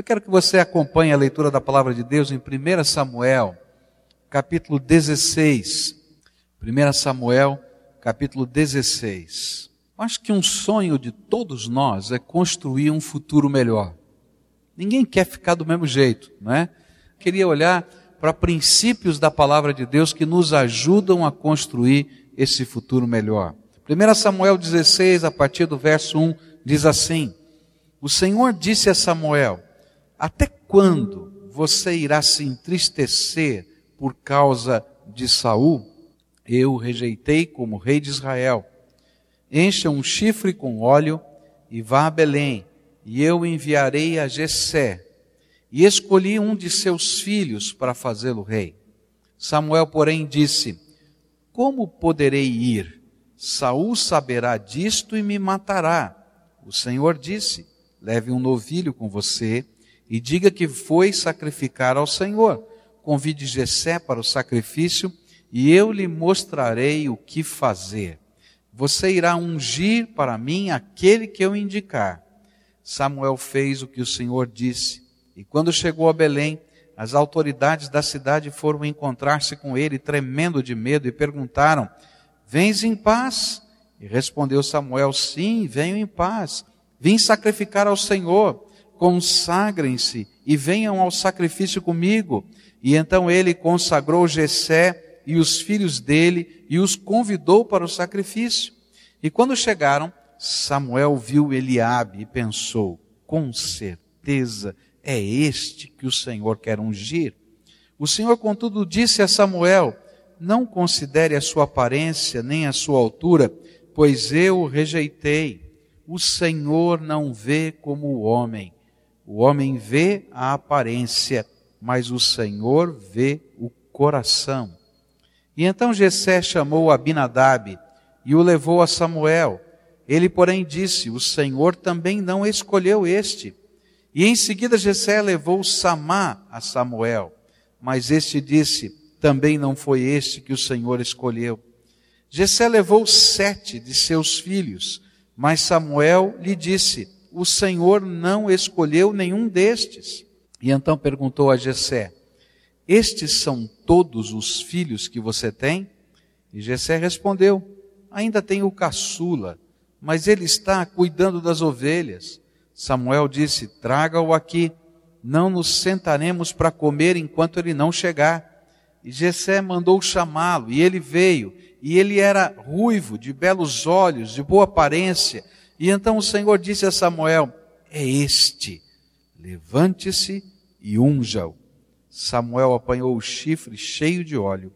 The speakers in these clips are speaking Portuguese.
Eu quero que você acompanhe a leitura da palavra de Deus em 1 Samuel, capítulo 16. 1 Samuel, capítulo 16. Acho que um sonho de todos nós é construir um futuro melhor. Ninguém quer ficar do mesmo jeito, não é? Queria olhar para princípios da palavra de Deus que nos ajudam a construir esse futuro melhor. 1 Samuel 16, a partir do verso 1, diz assim: O Senhor disse a Samuel: Até quando você irá se entristecer por causa de Saul? Eu o rejeitei como rei de Israel encha um chifre com óleo e vá a Belém, e eu enviarei a Jessé. E escolhi um de seus filhos para fazê-lo rei. Samuel, porém, disse: Como poderei ir? Saul saberá disto e me matará. O Senhor disse: Leve um novilho com você e diga que foi sacrificar ao Senhor. Convide Jessé para o sacrifício e eu lhe mostrarei o que fazer. Você irá ungir para mim aquele que eu indicar. Samuel fez o que o Senhor disse. E quando chegou a Belém, as autoridades da cidade foram encontrar-se com ele, tremendo de medo, e perguntaram: Vens em paz? E respondeu Samuel: Sim, venho em paz. Vim sacrificar ao Senhor. Consagrem-se e venham ao sacrifício comigo. E então ele consagrou Jessé e os filhos dele e os convidou para o sacrifício. E quando chegaram, Samuel viu Eliabe e pensou: com certeza é este que o Senhor quer ungir. O Senhor, contudo, disse a Samuel: Não considere a sua aparência nem a sua altura, pois eu o rejeitei. O Senhor não vê como o homem. O homem vê a aparência, mas o Senhor vê o coração. E então Jessé chamou Abinadab e o levou a Samuel. Ele, porém, disse: O Senhor também não escolheu este. E em seguida Jessé levou Samá a Samuel. Mas este disse: Também não foi este que o Senhor escolheu. Jessé levou sete de seus filhos, mas Samuel lhe disse: O Senhor não escolheu nenhum destes. E então perguntou a Jessé: estes são todos os filhos que você tem? E Jessé respondeu: Ainda tenho o caçula, mas ele está cuidando das ovelhas. Samuel disse: Traga-o aqui, não nos sentaremos para comer enquanto ele não chegar. E Jessé mandou chamá-lo, e ele veio, e ele era ruivo, de belos olhos, de boa aparência. E então o Senhor disse a Samuel: É este, levante-se e unja-o. Samuel apanhou o chifre cheio de óleo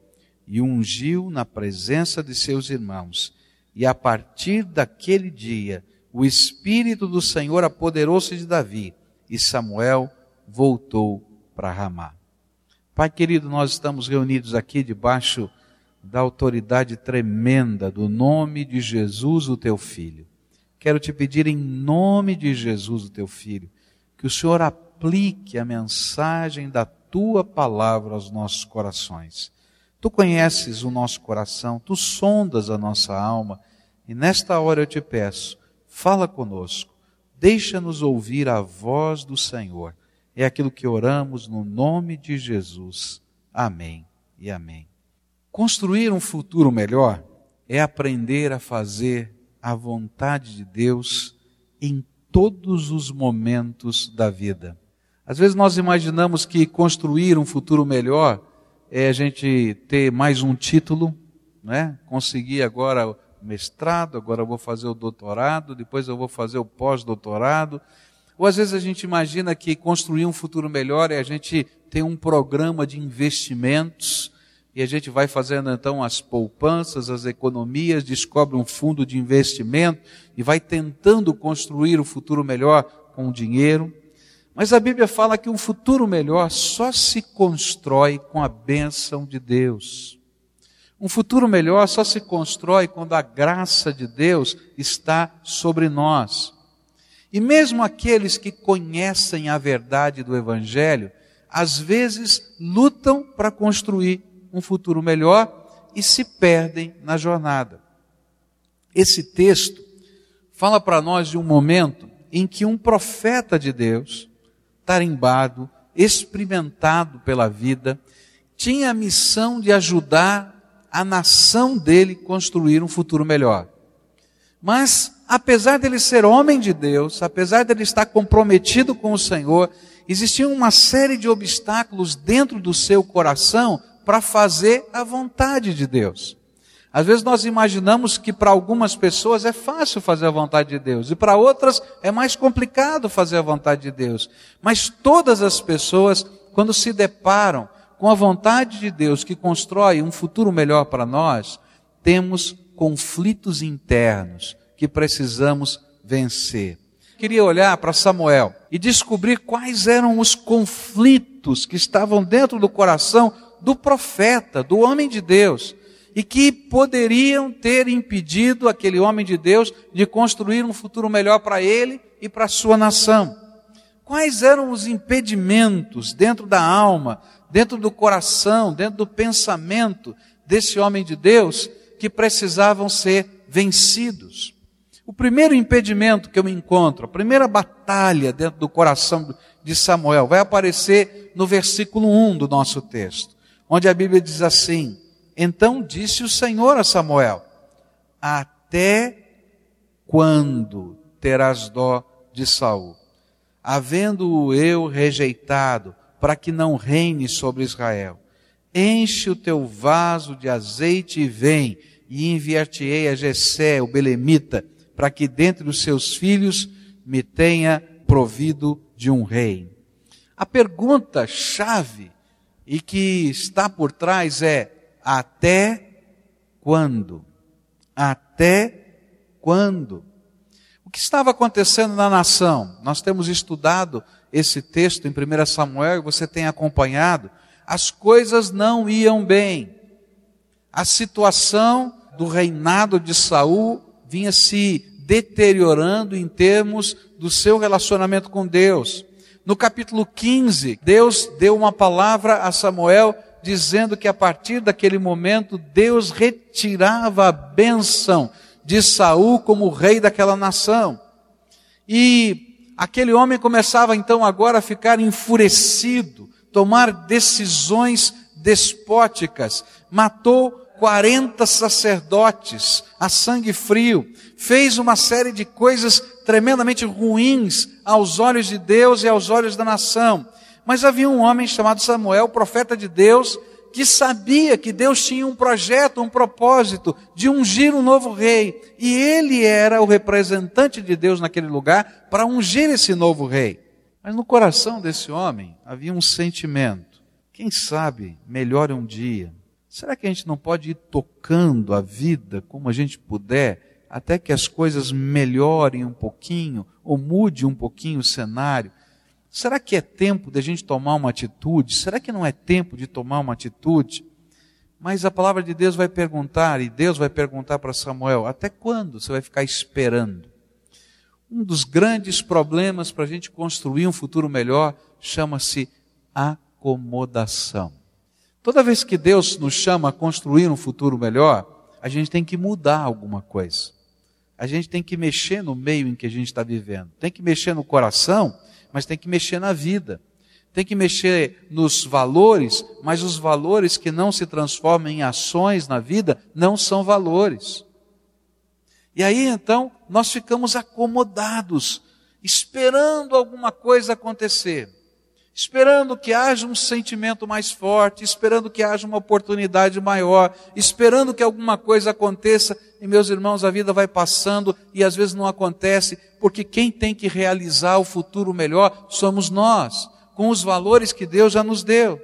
e ungiu na presença de seus irmãos. E a partir daquele dia, o Espírito do Senhor apoderou-se de Davi e Samuel voltou para Ramá. Pai querido, nós estamos reunidos aqui debaixo da autoridade tremenda do nome de Jesus, o teu filho. Quero te pedir em nome de Jesus, o teu filho, que o Senhor aplique a mensagem da tua palavra aos nossos corações. Tu conheces o nosso coração, tu sondas a nossa alma, e nesta hora eu te peço, fala conosco, deixa-nos ouvir a voz do Senhor. É aquilo que oramos no nome de Jesus. Amém e amém. Construir um futuro melhor é aprender a fazer a vontade de Deus em todos os momentos da vida. Às vezes nós imaginamos que construir um futuro melhor é a gente ter mais um título, né? Conseguir agora o mestrado, agora eu vou fazer o doutorado, depois eu vou fazer o pós-doutorado. Ou às vezes a gente imagina que construir um futuro melhor é a gente ter um programa de investimentos e a gente vai fazendo então as poupanças, as economias, descobre um fundo de investimento e vai tentando construir o futuro melhor com o dinheiro. Mas a Bíblia fala que um futuro melhor só se constrói com a bênção de Deus. Um futuro melhor só se constrói quando a graça de Deus está sobre nós. E mesmo aqueles que conhecem a verdade do Evangelho, às vezes lutam para construir um futuro melhor e se perdem na jornada. Esse texto fala para nós de um momento em que um profeta de Deus, tarimbado, experimentado pela vida, tinha a missão de ajudar a nação dele construir um futuro melhor. Mas, apesar dele ser homem de Deus, apesar dele estar comprometido com o Senhor, existia uma série de obstáculos dentro do seu coração para fazer a vontade de Deus. Às vezes nós imaginamos que para algumas pessoas é fácil fazer a vontade de Deus e para outras é mais complicado fazer a vontade de Deus. Mas todas as pessoas, quando se deparam com a vontade de Deus que constrói um futuro melhor para nós, temos conflitos internos que precisamos vencer. Queria olhar para Samuel e descobrir quais eram os conflitos que estavam dentro do coração do profeta, do homem de Deus, e que poderiam ter impedido aquele homem de Deus de construir um futuro melhor para ele e para a sua nação. Quais eram os impedimentos dentro da alma, dentro do coração, dentro do pensamento desse homem de Deus que precisavam ser vencidos? O primeiro impedimento que eu encontro, a primeira batalha dentro do coração de Samuel, vai aparecer no versículo 1 do nosso texto, onde a Bíblia diz assim: Então disse o Senhor a Samuel: Até quando terás dó de Saul? havendo-o eu rejeitado, para que não reine sobre Israel. Enche o teu vaso de azeite e vem, e enviar-te-ei a Jessé, o belemita, para que dentre os seus filhos me tenha provido de um rei. A pergunta chave e que está por trás é: até quando? Até quando? que estava acontecendo na nação? Nós temos estudado esse texto em 1 Samuel você tem acompanhado. As coisas não iam bem. A situação do reinado de Saul vinha se deteriorando em termos do seu relacionamento com Deus. No capítulo 15, Deus deu uma palavra a Samuel dizendo que a partir daquele momento Deus retirava a bênção de Saul como rei daquela nação. E aquele homem começava então agora a ficar enfurecido, tomar decisões despóticas, matou 40 sacerdotes a sangue frio, fez uma série de coisas tremendamente ruins aos olhos de Deus e aos olhos da nação. Mas havia um homem chamado Samuel, profeta de Deus, que sabia que Deus tinha um projeto, um propósito de ungir um novo rei. E ele era o representante de Deus naquele lugar para ungir esse novo rei. Mas no coração desse homem havia um sentimento. Quem sabe melhore um dia. Será que a gente não pode ir tocando a vida como a gente puder, até que as coisas melhorem um pouquinho, ou mude um pouquinho o cenário? Será que é tempo de a gente tomar uma atitude? Será que não é tempo de tomar uma atitude? Mas a palavra de Deus vai perguntar, e Deus vai perguntar para Samuel: até quando você vai ficar esperando? Um dos grandes problemas para a gente construir um futuro melhor chama-se acomodação. Toda vez que Deus nos chama a construir um futuro melhor, a gente tem que mudar alguma coisa. A gente tem que mexer no meio em que a gente está vivendo. Tem que mexer no coração mas tem que mexer na vida. Tem que mexer nos valores, mas os valores que não se transformam em ações na vida não são valores. E aí então nós ficamos acomodados, esperando alguma coisa acontecer, esperando que haja um sentimento mais forte, esperando que haja uma oportunidade maior, esperando que alguma coisa aconteça, e meus irmãos, a vida vai passando e às vezes não acontece, porque quem tem que realizar o futuro melhor somos nós, com os valores que Deus já nos deu.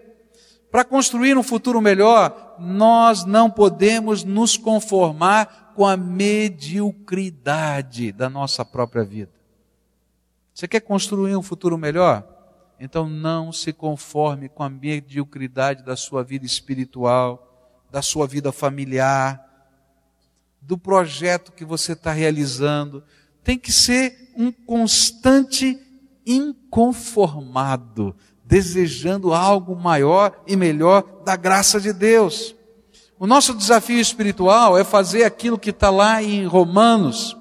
Para construir um futuro melhor, nós não podemos nos conformar com a mediocridade da nossa própria vida. Você quer construir um futuro melhor? Então não se conforme com a mediocridade da sua vida espiritual, da sua vida familiar, do projeto que você está realizando, tem que ser um constante inconformado, desejando algo maior e melhor da graça de Deus. O nosso desafio espiritual é fazer aquilo que está lá em Romanos,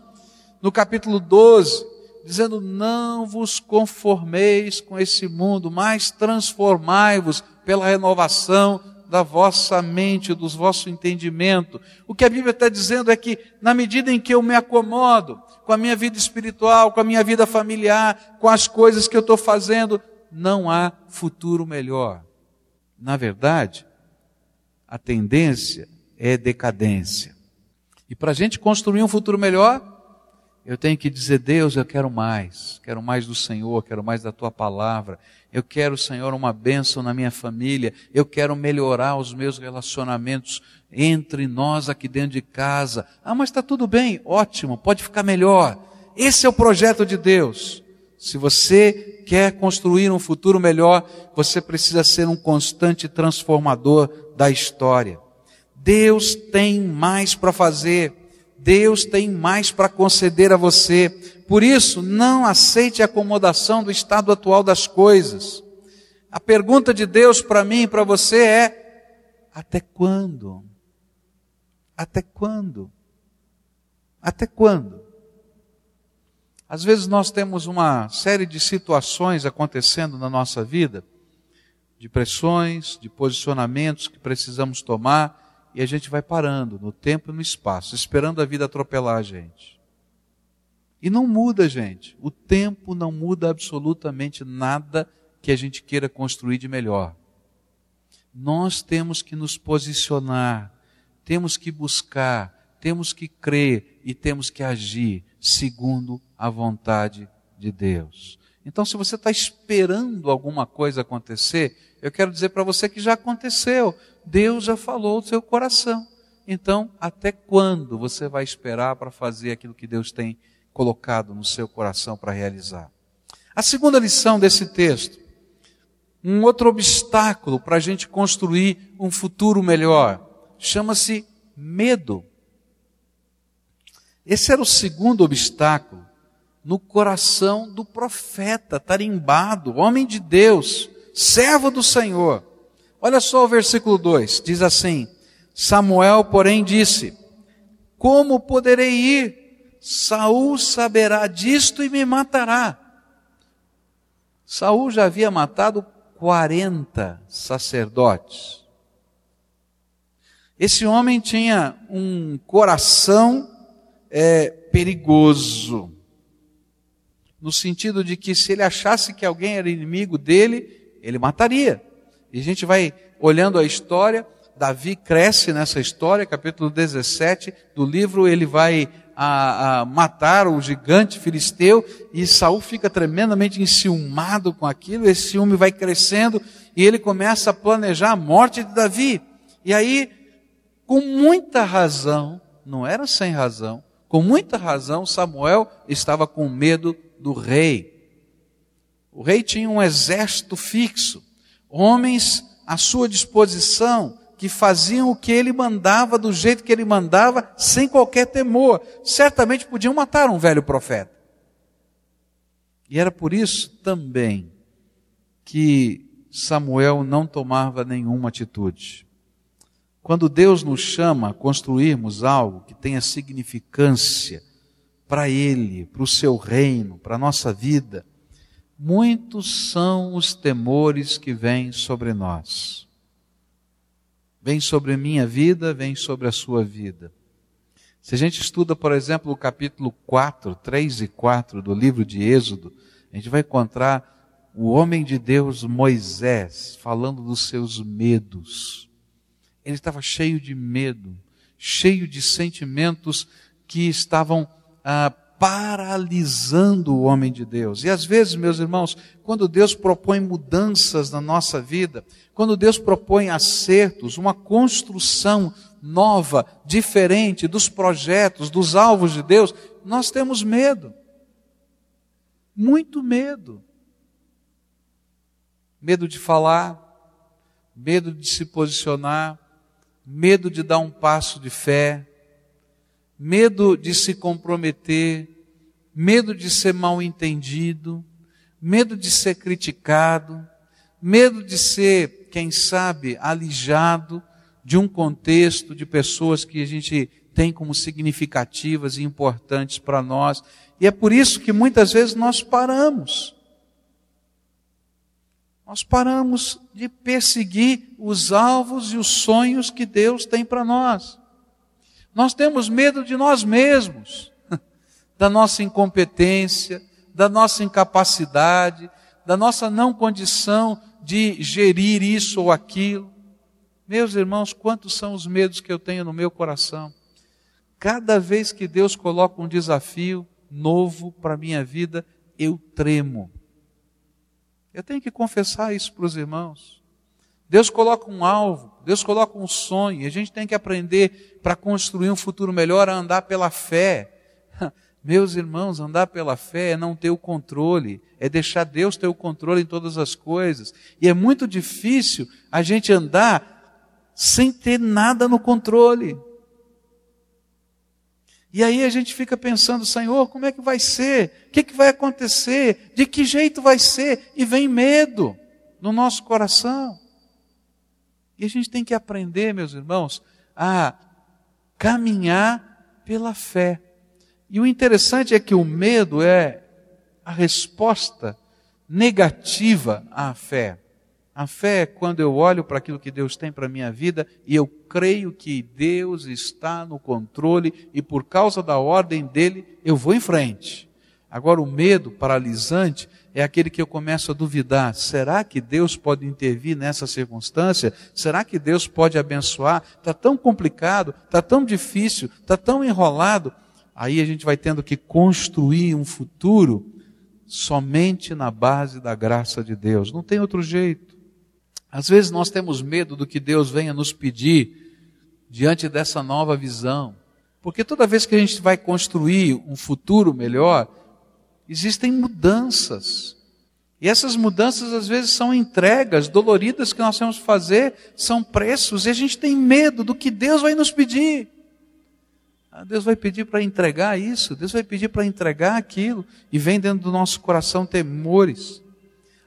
no capítulo 12, dizendo: Não vos conformeis com esse mundo, mas transformai-vos pela renovação da vossa mente, do vosso entendimento. O que a Bíblia está dizendo é que, na medida em que eu me acomodo com a minha vida espiritual, com a minha vida familiar, com as coisas que eu estou fazendo, não há futuro melhor. Na verdade, a tendência é decadência. E para a gente construir um futuro melhor, eu tenho que dizer, Deus, eu quero mais, quero mais do Senhor, quero mais da tua palavra. Eu quero, Senhor, uma bênção na minha família. Eu quero melhorar os meus relacionamentos entre nós aqui dentro de casa. Ah, mas está tudo bem, ótimo, pode ficar melhor. Esse é o projeto de Deus. Se você quer construir um futuro melhor, você precisa ser um constante transformador da história. Deus tem mais para fazer. Deus tem mais para conceder a você. Por isso, não aceite a acomodação do estado atual das coisas. A pergunta de Deus para mim e para você é: até quando? Até quando? Até quando? Às vezes nós temos uma série de situações acontecendo na nossa vida, de pressões, de posicionamentos que precisamos tomar, e a gente vai parando no tempo e no espaço, esperando a vida atropelar a gente. E não muda, gente. O tempo não muda absolutamente nada que a gente queira construir de melhor. Nós temos que nos posicionar, temos que buscar, temos que crer e temos que agir segundo a vontade de Deus. Então, se você está esperando alguma coisa acontecer, eu quero dizer para você que já aconteceu. Deus já falou do seu coração. Então, até quando você vai esperar para fazer aquilo que Deus tem colocado no seu coração para realizar? A segunda lição desse texto, um outro obstáculo para a gente construir um futuro melhor, chama-se medo. Esse era o segundo obstáculo no coração do profeta, tarimbado, homem de Deus, servo do Senhor. Olha só o versículo 2: diz assim: Samuel, porém, disse: Como poderei ir? Saul saberá disto e me matará. Saul já havia matado 40 sacerdotes. Esse homem tinha um coração é, perigoso no sentido de que se ele achasse que alguém era inimigo dele, ele mataria. E a gente vai olhando a história, Davi cresce nessa história, capítulo 17 do livro, ele vai a, a matar o gigante filisteu e Saul fica tremendamente enciumado com aquilo, esse ciúme vai crescendo e ele começa a planejar a morte de Davi. E aí, com muita razão, não era sem razão, com muita razão, Samuel estava com medo do rei. O rei tinha um exército fixo, homens à sua disposição, que faziam o que ele mandava, do jeito que ele mandava, sem qualquer temor. Certamente podiam matar um velho profeta. E era por isso também que Samuel não tomava nenhuma atitude. Quando Deus nos chama a construirmos algo que tenha significância, para Ele, para o seu reino, para a nossa vida, muitos são os temores que vêm sobre nós. Vem sobre a minha vida, vem sobre a sua vida. Se a gente estuda, por exemplo, o capítulo 4, 3 e 4 do livro de Êxodo, a gente vai encontrar o homem de Deus Moisés falando dos seus medos. Ele estava cheio de medo, cheio de sentimentos que estavam ah, paralisando o homem de Deus. E às vezes, meus irmãos, quando Deus propõe mudanças na nossa vida, quando Deus propõe acertos, uma construção nova, diferente dos projetos, dos alvos de Deus, nós temos medo. Muito medo. Medo de falar, medo de se posicionar, medo de dar um passo de fé, medo de se comprometer, medo de ser mal entendido, medo de ser criticado, medo de ser, quem sabe, alijado de um contexto de pessoas que a gente tem como significativas e importantes para nós. E é por isso que muitas vezes nós paramos. Nós paramos de perseguir os alvos e os sonhos que Deus tem para nós. Nós temos medo de nós mesmos, da nossa incompetência, da nossa incapacidade, da nossa não condição de gerir isso ou aquilo. Meus irmãos, quantos são os medos que eu tenho no meu coração? Cada vez que Deus coloca um desafio novo para a minha vida, eu tremo. Eu tenho que confessar isso para os irmãos. Deus coloca um alvo, Deus coloca um sonho, a gente tem que aprender para construir um futuro melhor a andar pela fé. Meus irmãos, andar pela fé é não ter o controle, é deixar Deus ter o controle em todas as coisas. E é muito difícil a gente andar sem ter nada no controle. E aí a gente fica pensando, Senhor, como é que vai ser? O que, que vai acontecer? De que jeito vai ser? E vem medo no nosso coração. E a gente tem que aprender, meus irmãos, a caminhar pela fé. E o interessante é que o medo é a resposta negativa à fé. A fé é quando eu olho para aquilo que Deus tem para a minha vida e eu creio que Deus está no controle e por causa da ordem dele eu vou em frente. Agora, o medo paralisante é aquele que eu começo a duvidar: será que Deus pode intervir nessa circunstância? Será que Deus pode abençoar? Está tão complicado, está tão difícil, está tão enrolado. Aí a gente vai tendo que construir um futuro somente na base da graça de Deus. Não tem outro jeito. Às vezes nós temos medo do que Deus venha nos pedir diante dessa nova visão. Porque toda vez que a gente vai construir um futuro melhor, existem mudanças. E essas mudanças às vezes são entregas doloridas que nós temos que fazer, são preços, e a gente tem medo do que Deus vai nos pedir. Ah, Deus vai pedir para entregar isso, Deus vai pedir para entregar aquilo, e vem dentro do nosso coração temores.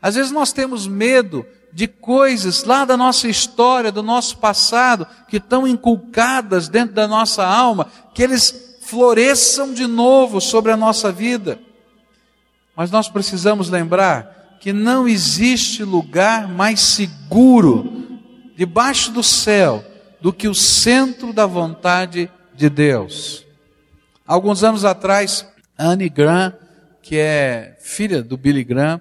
Às vezes nós temos medo de coisas lá da nossa história, do nosso passado, que estão inculcadas dentro da nossa alma, que eles floresçam de novo sobre a nossa vida. Mas nós precisamos lembrar que não existe lugar mais seguro debaixo do céu do que o centro da vontade de Deus. Alguns anos atrás, Anne Graham, que é filha do Billy Graham,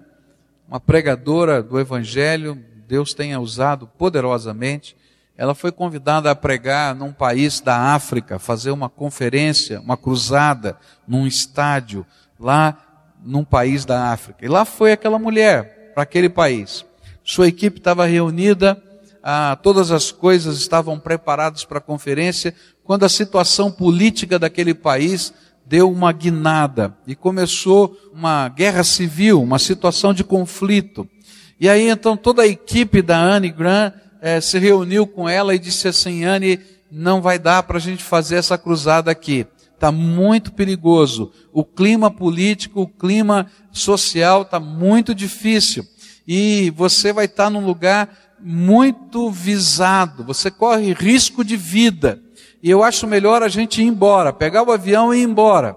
uma pregadora do Evangelho, Deus tenha usado poderosamente, ela foi convidada a pregar num país da África, fazer uma conferência, uma cruzada, num estádio, lá num país da África. E lá foi aquela mulher para aquele país. Sua equipe estava reunida, ah, todas as coisas estavam preparadas para a conferência, quando a situação política daquele país deu uma guinada e começou uma guerra civil, uma situação de conflito. E aí então toda a equipe da Anne Grant eh, se reuniu com ela e disse assim: Anne, não vai dar para a gente fazer essa cruzada aqui está muito perigoso. O clima político, o clima social está muito difícil. E você vai estar tá num lugar muito visado, você corre risco de vida. E eu acho melhor a gente ir embora, pegar o avião e ir embora.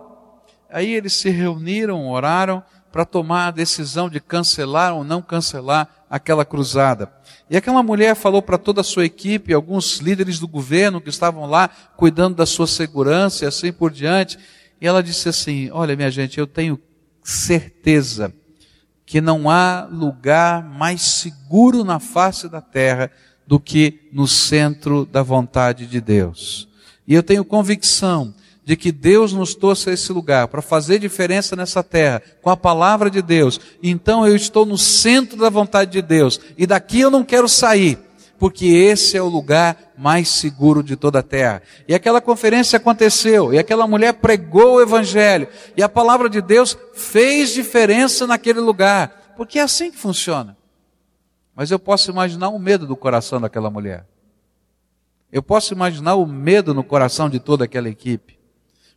Aí eles se reuniram, oraram para tomar a decisão de cancelar ou não cancelar aquela cruzada. E aquela mulher falou para toda a sua equipe, alguns líderes do governo que estavam lá cuidando da sua segurança e assim por diante. E ela disse assim: Olha, minha gente, eu tenho certeza que não há lugar mais seguro na face da terra do que no centro da vontade de Deus. E eu tenho convicção de que Deus nos trouxe a esse lugar para fazer diferença nessa terra com a palavra de Deus. Então eu estou no centro da vontade de Deus e daqui eu não quero sair, porque esse é o lugar mais seguro de toda a terra. E aquela conferência aconteceu, e aquela mulher pregou o evangelho, e a palavra de Deus fez diferença naquele lugar, porque é assim que funciona. Mas eu posso imaginar o medo do coração daquela mulher. Eu posso imaginar o medo no coração de toda aquela equipe.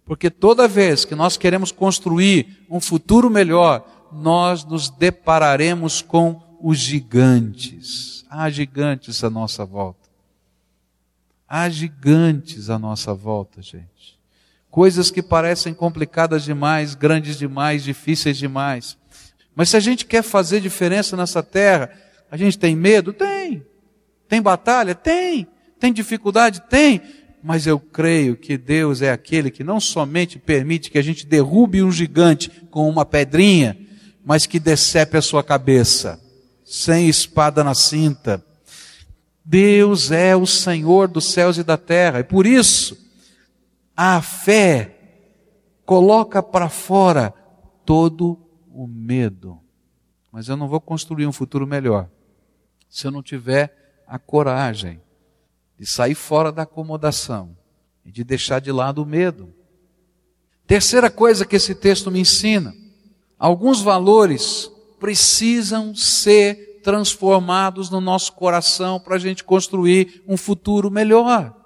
Porque toda vez que nós queremos construir um futuro melhor, nós nos depararemos com os gigantes. Há gigantes à nossa volta. Há gigantes à nossa volta, gente. coisas que parecem complicadas demais, grandes demais, difíceis demais. Mas se a gente quer fazer diferença nessa terra, a gente tem medo? Tem. Tem batalha? Tem. Tem dificuldade? Tem. Mas eu creio que Deus é aquele que não somente permite que a gente derrube um gigante com uma pedrinha, mas que decepe a sua cabeça, sem espada na cinta. Deus é o Senhor dos céus e da terra, e por isso, a fé coloca para fora todo o medo. Mas eu não vou construir um futuro melhor se eu não tiver a coragem de sair fora da acomodação e de deixar de lado o medo. Terceira coisa que esse texto me ensina: alguns valores precisam ser transformados no nosso coração para a gente construir um futuro melhor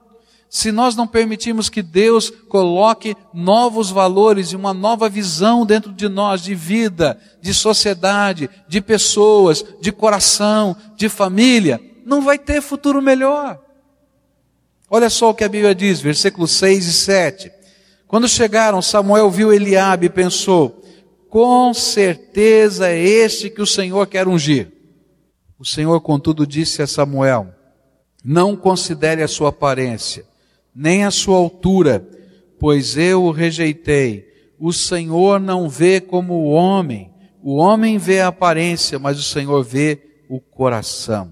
se nós não permitirmos que Deus coloque novos valores e uma nova visão dentro de nós, de vida, de sociedade, de pessoas, de coração, de família, não vai ter futuro melhor. Olha só o que a Bíblia diz, versículos 6 e 7. Quando chegaram, Samuel viu Eliabe e pensou: com certeza é este que o Senhor quer ungir. O Senhor, contudo, disse a Samuel: Não considere a sua aparência, nem a sua altura, pois eu o rejeitei. O Senhor não vê como o homem, o homem vê a aparência, mas o Senhor vê o coração.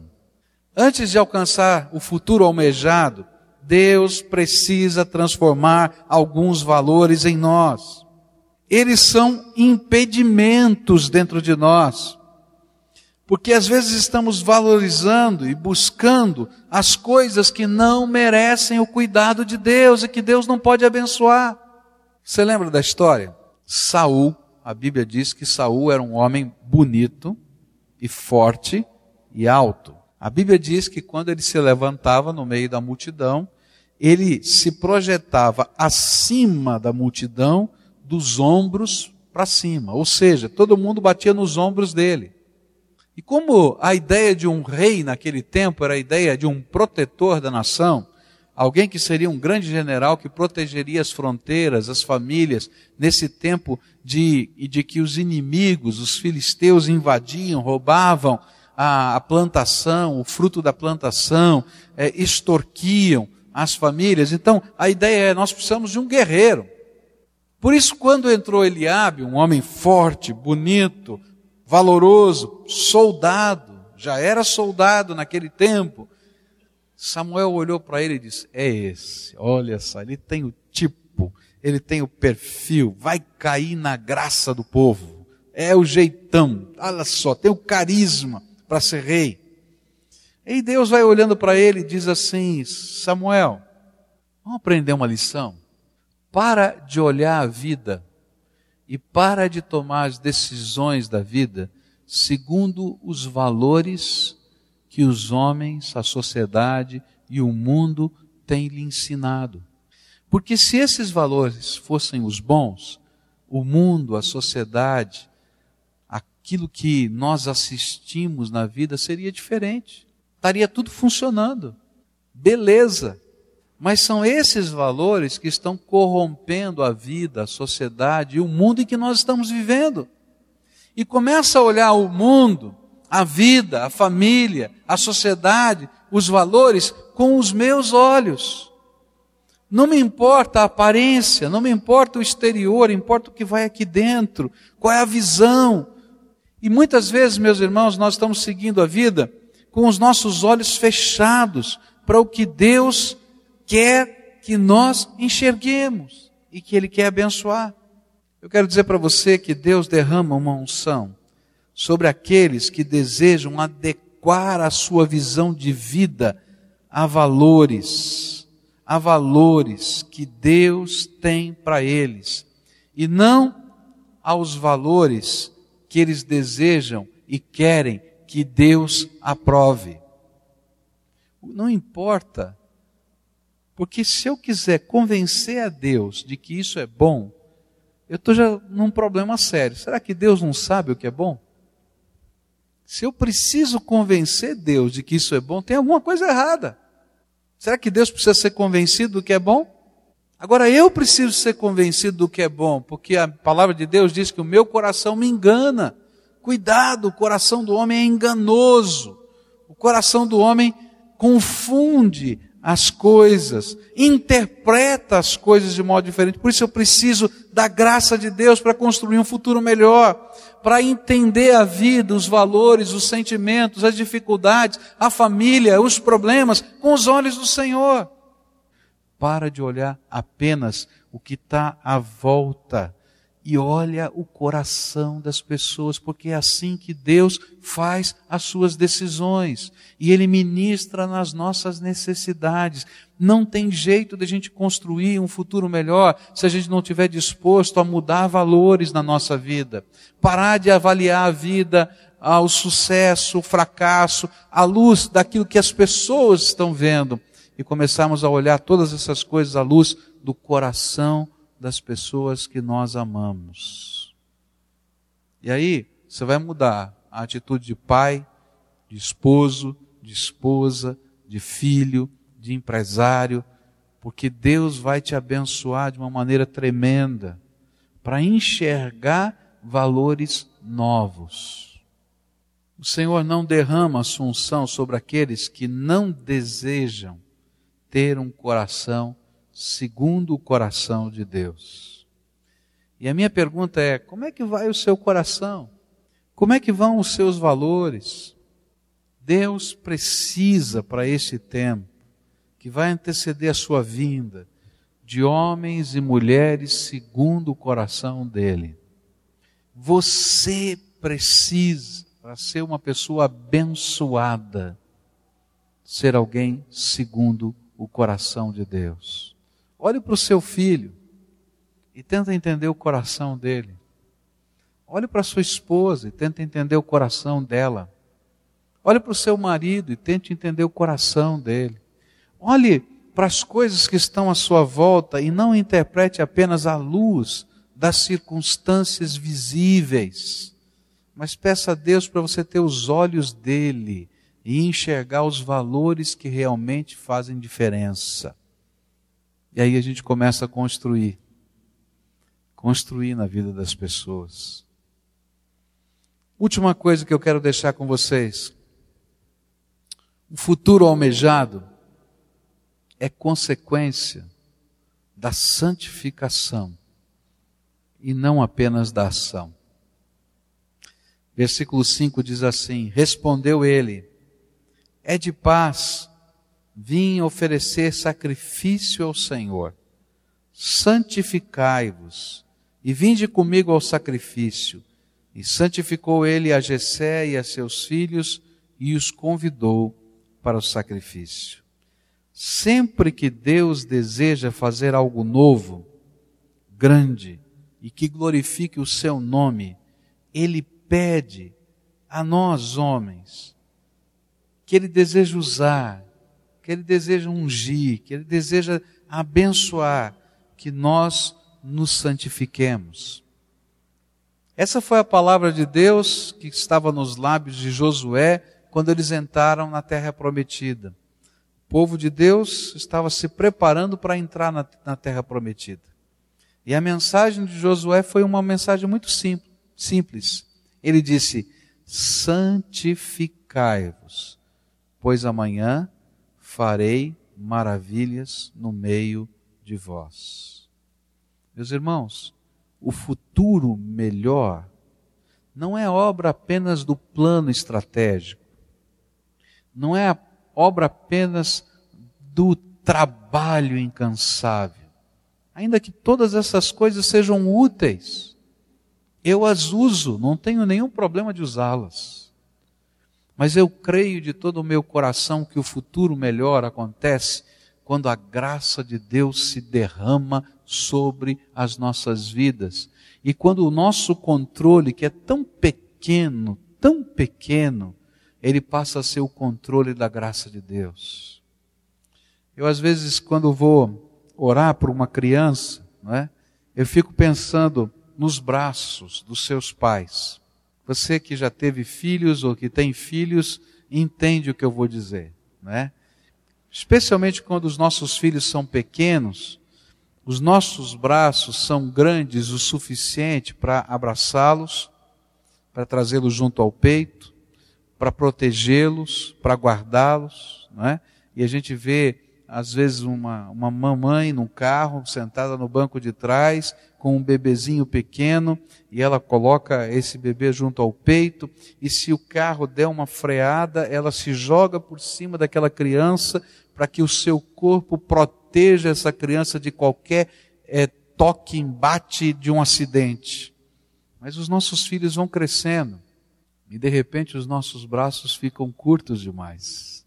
Antes de alcançar o futuro almejado, Deus precisa transformar alguns valores em nós. Eles são impedimentos dentro de nós. Porque às vezes estamos valorizando e buscando as coisas que não merecem o cuidado de Deus e que Deus não pode abençoar. Você lembra da história? Saul, a Bíblia diz que Saul era um homem bonito e forte e alto. A Bíblia diz que quando ele se levantava no meio da multidão, ele se projetava acima da multidão, dos ombros para cima. Ou seja, todo mundo batia nos ombros dele. E como a ideia de um rei naquele tempo era a ideia de um protetor da nação, alguém que seria um grande general que protegeria as fronteiras, as famílias, nesse tempo de, de que os inimigos, os filisteus invadiam, roubavam a, a plantação, o fruto da plantação, é, extorquiam as famílias. Então, a ideia é, nós precisamos de um guerreiro. Por isso, quando entrou Eliabe, um homem forte, bonito, valoroso, soldado, já era soldado naquele tempo. Samuel olhou para ele e disse: É esse, olha só, ele tem o tipo, ele tem o perfil, vai cair na graça do povo, é o jeitão, olha só, tem o carisma para ser rei. E Deus vai olhando para ele e diz assim: Samuel, vamos aprender uma lição? Para de olhar a vida e para de tomar as decisões da vida segundo os valores que os homens, a sociedade e o mundo têm lhe ensinado. Porque se esses valores fossem os bons, o mundo, a sociedade, aquilo que nós assistimos na vida seria diferente. Estaria tudo funcionando. Beleza. Mas são esses valores que estão corrompendo a vida, a sociedade e o mundo em que nós estamos vivendo. E começa a olhar o mundo, a vida, a família, a sociedade, os valores com os meus olhos. Não me importa a aparência, não me importa o exterior, importa o que vai aqui dentro, qual é a visão. E muitas vezes, meus irmãos, nós estamos seguindo a vida com os nossos olhos fechados para o que Deus quer que nós enxerguemos e que Ele quer abençoar. Eu quero dizer para você que Deus derrama uma unção sobre aqueles que desejam adequar a sua visão de vida a valores, a valores que Deus tem para eles, e não aos valores que eles desejam e querem que Deus aprove. Não importa porque se eu quiser convencer a Deus de que isso é bom, eu estou já num problema sério. Será que Deus não sabe o que é bom? Se eu preciso convencer Deus de que isso é bom, tem alguma coisa errada. Será que Deus precisa ser convencido do que é bom? Agora eu preciso ser convencido do que é bom, porque a palavra de Deus diz que o meu coração me engana. Cuidado, o coração do homem é enganoso. O coração do homem confunde as coisas, interpreta as coisas de modo diferente. Por isso eu preciso da graça de Deus para construir um futuro melhor, para entender a vida, os valores, os sentimentos, as dificuldades, a família, os problemas com os olhos do Senhor. Para de olhar apenas o que está à volta e olha o coração das pessoas, porque é assim que Deus faz as suas decisões. E Ele ministra nas nossas necessidades. Não tem jeito de a gente construir um futuro melhor se a gente não estiver disposto a mudar valores na nossa vida, parar de avaliar a vida, ah, o sucesso, o fracasso, à luz daquilo que as pessoas estão vendo. E começarmos a olhar todas essas coisas à luz do coração das pessoas que nós amamos. E aí, você vai mudar a atitude de pai, de esposo, de esposa, de filho, de empresário, porque Deus vai te abençoar de uma maneira tremenda para enxergar valores novos. O Senhor não derrama a sua unção sobre aqueles que não desejam ter um coração segundo o coração de Deus. E a minha pergunta é: como é que vai o seu coração? Como é que vão os seus valores? Deus precisa para esse tempo, que vai anteceder a sua vinda, de homens e mulheres segundo o coração dele. Você precisa, para ser uma pessoa abençoada, ser alguém segundo o coração de Deus. Olhe para o seu filho e tenta entender o coração dele. Olhe para sua esposa e tenta entender o coração dela. Olhe para o seu marido e tente entender o coração dele. Olhe para as coisas que estão à sua volta e não interprete apenas a luz das circunstâncias visíveis, mas peça a Deus para você ter os olhos dele e enxergar os valores que realmente fazem diferença. E aí a gente começa a construir. Construir na vida das pessoas. Última coisa que eu quero deixar com vocês. O futuro almejado é consequência da santificação e não apenas da ação. Versículo 5 diz assim: Respondeu ele: É de paz vim oferecer sacrifício ao Senhor. Santificai-vos e vinde comigo ao sacrifício. E santificou ele a Jessé e a seus filhos e os convidou para o sacrifício. Sempre que Deus deseja fazer algo novo, grande e que glorifique o seu nome, ele pede a nós homens que ele deseja usar que Ele deseja ungir, que Ele deseja abençoar, que nós nos santifiquemos. Essa foi a palavra de Deus que estava nos lábios de Josué quando eles entraram na terra prometida. O povo de Deus estava se preparando para entrar na, na terra prometida. E a mensagem de Josué foi uma mensagem muito simples. simples. Ele disse: santificai-vos, pois amanhã farei maravilhas no meio de vós. Meus irmãos, o futuro melhor não é obra apenas do plano estratégico, não é obra apenas do trabalho incansável. Ainda que todas essas coisas sejam úteis, eu as uso, não tenho nenhum problema de usá-las. Mas eu creio de todo o meu coração que o futuro melhor acontece quando a graça de Deus se derrama sobre as nossas vidas. E quando o nosso controle, que é tão pequeno, tão pequeno, ele passa a ser o controle da graça de Deus. Eu, às vezes, quando vou orar por uma criança, não é? eu fico pensando nos braços dos seus pais. Você que já teve filhos ou que tem filhos, entende o que eu vou dizer, né? Especialmente quando os nossos filhos são pequenos, Os nossos braços são grandes o suficiente para abraçá-los, para trazê-los junto ao peito, para protegê-los, para guardá-los, não é? E a gente vê às vezes uma, uma mamãe num carro, sentada no banco de trás, com um bebezinho pequeno, e ela coloca esse bebê junto ao peito, e se o carro der uma freada, ela se joga por cima daquela criança, para que o seu corpo proteja essa criança de qualquer é, toque, embate de um acidente. Mas os nossos filhos vão crescendo, e de repente os nossos braços ficam curtos demais.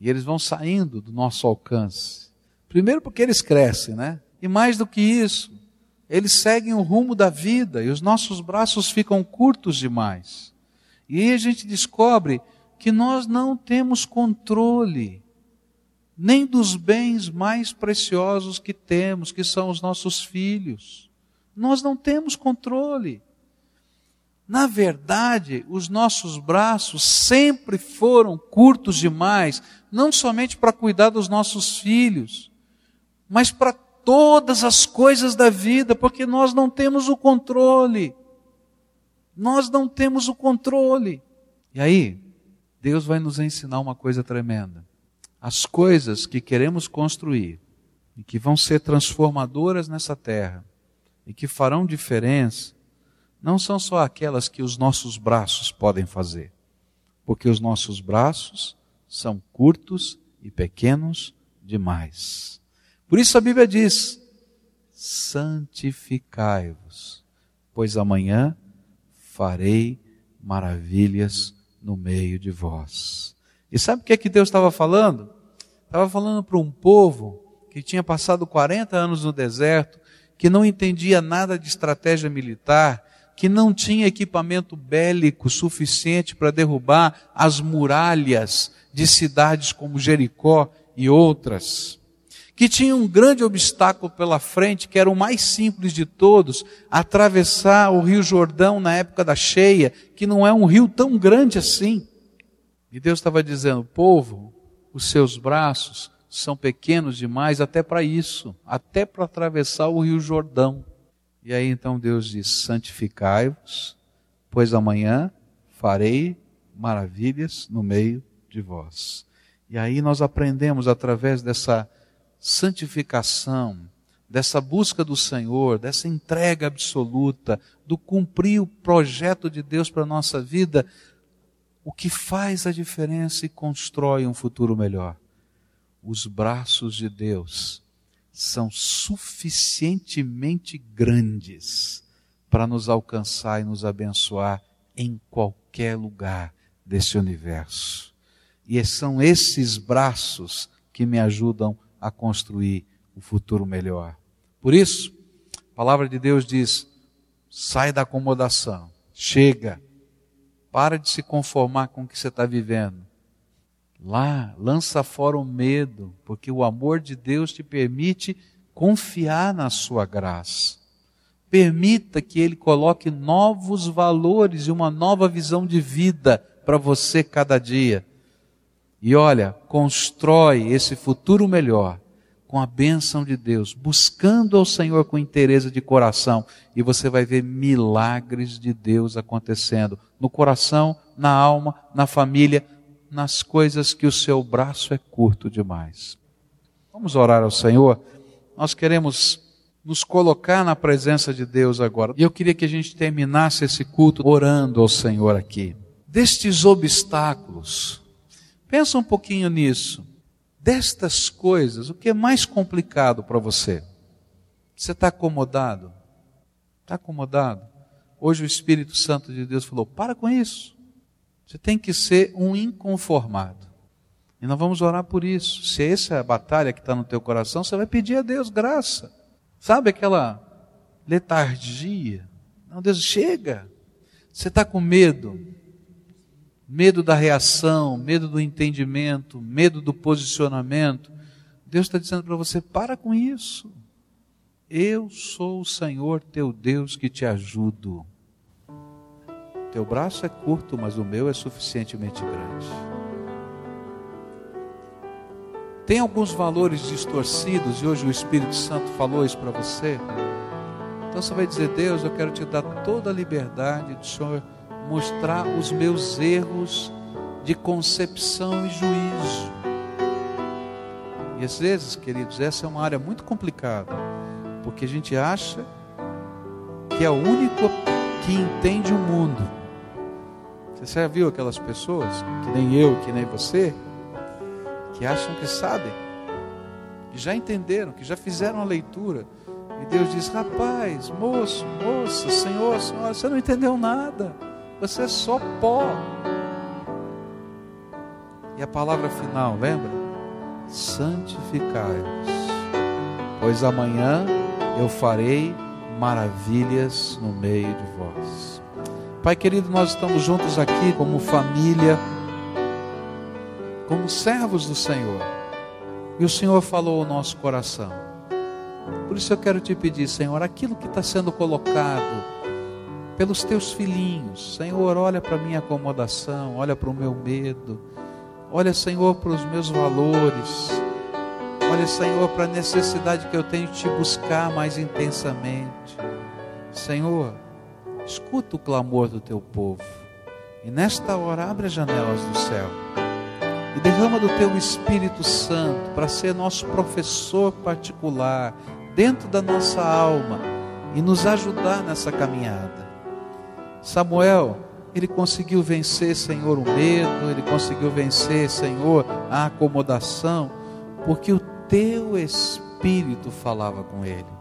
E eles vão saindo do nosso alcance. Primeiro porque eles crescem, né? E mais do que isso, eles seguem o rumo da vida e os nossos braços ficam curtos demais. E aí a gente descobre que nós não temos controle nem dos bens mais preciosos que temos, que são os nossos filhos. Nós não temos controle. Na verdade, os nossos braços sempre foram curtos demais, não somente para cuidar dos nossos filhos, mas para todas as coisas da vida, porque nós não temos o controle. Nós não temos o controle. E aí, Deus vai nos ensinar uma coisa tremenda. As coisas que queremos construir e que vão ser transformadoras nessa terra e que farão diferença, não são só aquelas que os nossos braços podem fazer, porque os nossos braços são curtos e pequenos demais. Por isso a Bíblia diz: santificai-vos, pois amanhã farei maravilhas no meio de vós. E sabe o que é que Deus estava falando? Estava falando para um povo que tinha passado 40 anos no deserto, que não entendia nada de estratégia militar, que não tinha equipamento bélico suficiente para derrubar as muralhas de cidades como Jericó e outras, que tinha um grande obstáculo pela frente, que era o mais simples de todos, atravessar o Rio Jordão na época da cheia, que não é um rio tão grande assim. E Deus estava dizendo, povo, os seus braços são pequenos demais até para isso, até para atravessar o Rio Jordão. E aí então Deus diz: santificai-vos, pois amanhã farei maravilhas no meio de vós. E aí nós aprendemos através dessa santificação, dessa busca do Senhor, dessa entrega absoluta, do cumprir o projeto de Deus para a nossa vida, o que faz a diferença e constrói um futuro melhor. Os braços de Deus são suficientemente grandes para nos alcançar e nos abençoar em qualquer lugar desse universo. E são esses braços que me ajudam a construir o futuro melhor. Por isso, a palavra de Deus diz: sai da acomodação, chega, para de se conformar com o que você está vivendo Lá, lança fora o medo, porque o amor de Deus te permite confiar na sua graça. Permita que Ele coloque novos valores e uma nova visão de vida para você cada dia. E olha, constrói esse futuro melhor com a bênção de Deus, buscando ao Senhor com interesse de coração, e você vai ver milagres de Deus acontecendo no coração, na alma, na família, nas coisas que o seu braço é curto demais. Vamos orar ao Senhor. Nós queremos nos colocar na presença de Deus agora. E eu queria que a gente terminasse esse culto orando ao Senhor aqui. Destes obstáculos, pensa um pouquinho nisso. Destas coisas, o que é mais complicado para você? Você está acomodado? Está acomodado? Hoje o Espírito Santo de Deus falou: para com isso. Você tem que ser um inconformado. E nós vamos orar por isso. Se essa é a batalha que está no teu coração, você vai pedir a Deus graça. Sabe aquela letargia? Não, Deus, chega. Você está com medo. Medo da reação, medo do entendimento, medo do posicionamento. Deus está dizendo para você: para com isso. Eu sou o Senhor teu Deus que te ajudo. Teu braço é curto, mas o meu é suficientemente grande. tem alguns valores distorcidos e hoje o Espírito Santo falou isso para você, então você vai dizer: Deus, eu quero te dar toda a liberdade de Senhor mostrar os meus erros de concepção e juízo. E às vezes, queridos, essa é uma área muito complicada, porque a gente acha que é o único que entende o mundo. Você já viu aquelas pessoas, que nem eu, que nem você, que acham que sabem, que já entenderam, que já fizeram a leitura, e Deus diz: rapaz, moço, moça, senhor, senhora, você não entendeu nada, você é só pó. E a palavra final, lembra? Santificai-vos, pois amanhã eu farei maravilhas no meio de vós. Pai querido, nós estamos juntos aqui como família, como servos do Senhor, e o Senhor falou ao nosso coração. Por isso eu quero te pedir, Senhor, aquilo que está sendo colocado pelos teus filhinhos, Senhor, olha para a minha acomodação, olha para o meu medo, olha, Senhor, para os meus valores, olha, Senhor, para a necessidade que eu tenho de te buscar mais intensamente. Senhor, escuta o clamor do teu povo, e nesta hora abre as janelas do céu e derrama do teu Espírito Santo para ser nosso professor particular, dentro da nossa alma e nos ajudar nessa caminhada. Samuel, ele conseguiu vencer, Senhor, o medo, ele conseguiu vencer, Senhor, a acomodação, porque o teu Espírito falava com ele.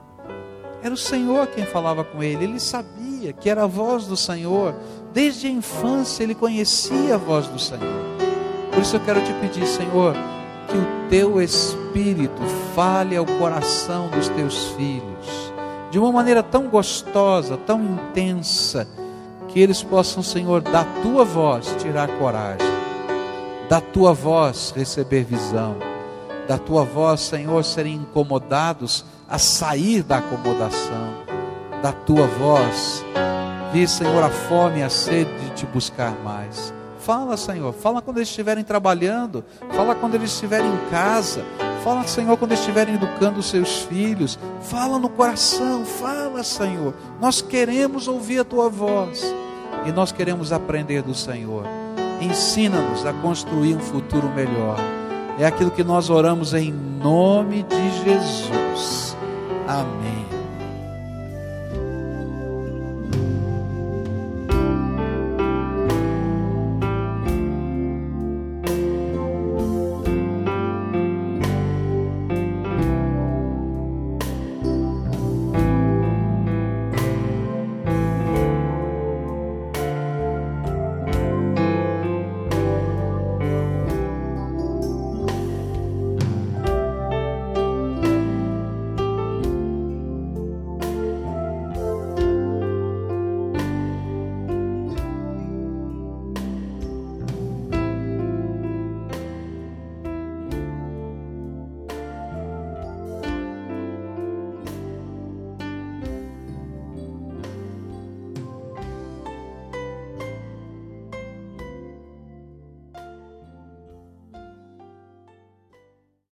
Era o Senhor quem falava com ele, ele sabia que era a voz do Senhor, desde a infância ele conhecia a voz do Senhor. Por isso eu quero te pedir, Senhor, que o teu Espírito fale ao coração dos teus filhos, de uma maneira tão gostosa, tão intensa, que eles possam, Senhor, da tua voz tirar coragem, da tua voz receber visão, da tua voz, Senhor, serem incomodados a sair da acomodação, da tua voz, vir, Senhor, a fome e a sede de te buscar mais. Fala, Senhor. Fala quando eles estiverem trabalhando. Fala quando eles estiverem em casa. Fala, Senhor, quando estiverem educando os seus filhos. Fala no coração. Fala, Senhor. Nós queremos ouvir a tua voz. E nós queremos aprender do Senhor. Ensina-nos a construir um futuro melhor. É aquilo que nós oramos em nome de Jesus. Amém.